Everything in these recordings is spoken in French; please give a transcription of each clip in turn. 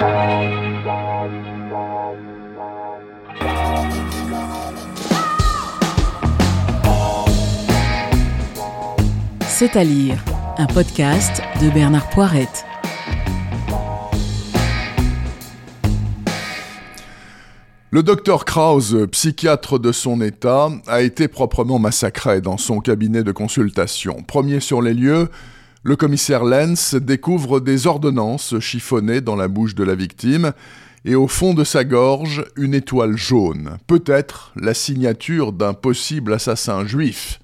C'est à lire, un podcast de Bernard Poirette. Le docteur Krause, psychiatre de son état, a été proprement massacré dans son cabinet de consultation. Premier sur les lieux, le commissaire Lenz découvre des ordonnances chiffonnées dans la bouche de la victime et au fond de sa gorge une étoile jaune, peut-être la signature d'un possible assassin juif.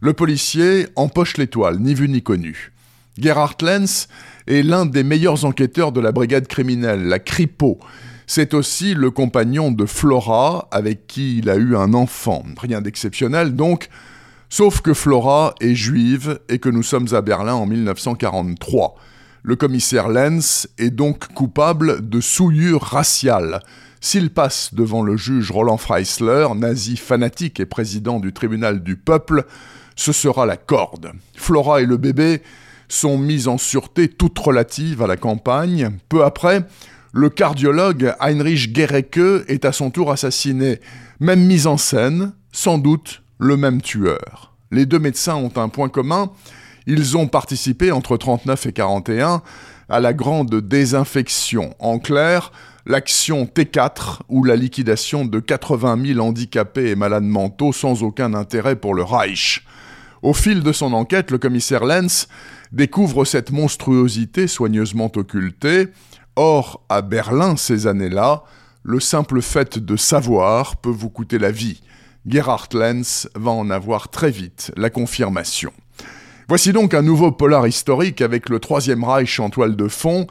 Le policier empoche l'étoile, ni vu ni connu. Gerhard Lenz est l'un des meilleurs enquêteurs de la brigade criminelle, la Kripo. C'est aussi le compagnon de Flora, avec qui il a eu un enfant. Rien d'exceptionnel donc, sauf que Flora est juive et que nous sommes à Berlin en 1943. Le commissaire Lenz est donc coupable de souillure raciale. S'il passe devant le juge Roland Freisler, nazi fanatique et président du tribunal du peuple, ce sera la corde. Flora et le bébé sont mis en sûreté toute relative à la campagne. Peu après, le cardiologue Heinrich Gerecke est à son tour assassiné. Même mise en scène, sans doute le même tueur. Les deux médecins ont un point commun, ils ont participé entre 39 et 41 à la grande désinfection. En clair, l'action T4 ou la liquidation de 80 000 handicapés et malades mentaux sans aucun intérêt pour le Reich. Au fil de son enquête, le commissaire Lenz découvre cette monstruosité soigneusement occultée. Or, à Berlin ces années-là, le simple fait de savoir peut vous coûter la vie. Gerhard Lenz va en avoir très vite la confirmation. Voici donc un nouveau polar historique avec le Troisième Reich en toile de fond.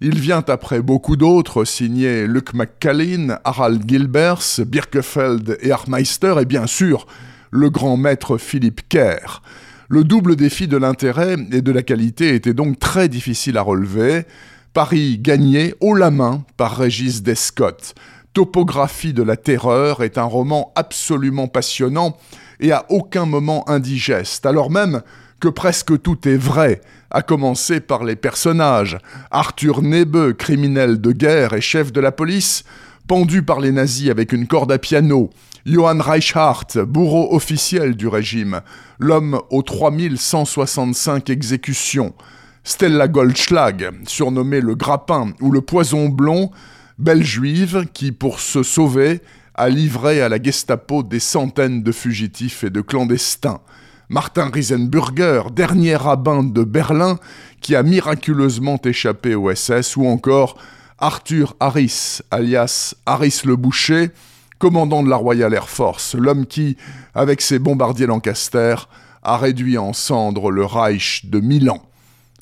Il vient après beaucoup d'autres, signés Luc McCallin, Harald Gilbers, Birkefeld et Armeister, et bien sûr le grand maître Philippe Kerr. Le double défi de l'intérêt et de la qualité était donc très difficile à relever. Paris gagné haut la main par Régis Descott. Topographie de la terreur est un roman absolument passionnant et à aucun moment indigeste, alors même que presque tout est vrai, à commencer par les personnages. Arthur Nebeu, criminel de guerre et chef de la police, pendu par les nazis avec une corde à piano, Johann Reichhardt, bourreau officiel du régime, l'homme aux 3165 exécutions, Stella Goldschlag, surnommée le grappin ou le poison blond, belle juive qui, pour se sauver, a livré à la Gestapo des centaines de fugitifs et de clandestins. Martin Riesenburger, dernier rabbin de Berlin, qui a miraculeusement échappé au SS, ou encore Arthur Harris, alias Harris le Boucher, commandant de la Royal Air Force, l'homme qui, avec ses bombardiers Lancaster, a réduit en cendres le Reich de Milan.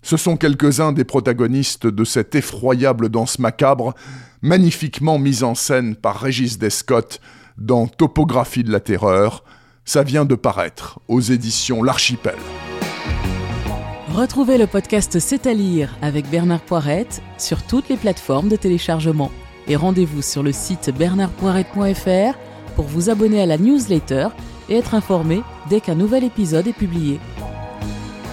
Ce sont quelques-uns des protagonistes de cette effroyable danse macabre, magnifiquement mise en scène par Régis Descott dans Topographie de la Terreur. Ça vient de paraître aux éditions L'Archipel. Retrouvez le podcast C'est à lire avec Bernard Poirette sur toutes les plateformes de téléchargement et rendez-vous sur le site bernardpoirette.fr pour vous abonner à la newsletter et être informé dès qu'un nouvel épisode est publié.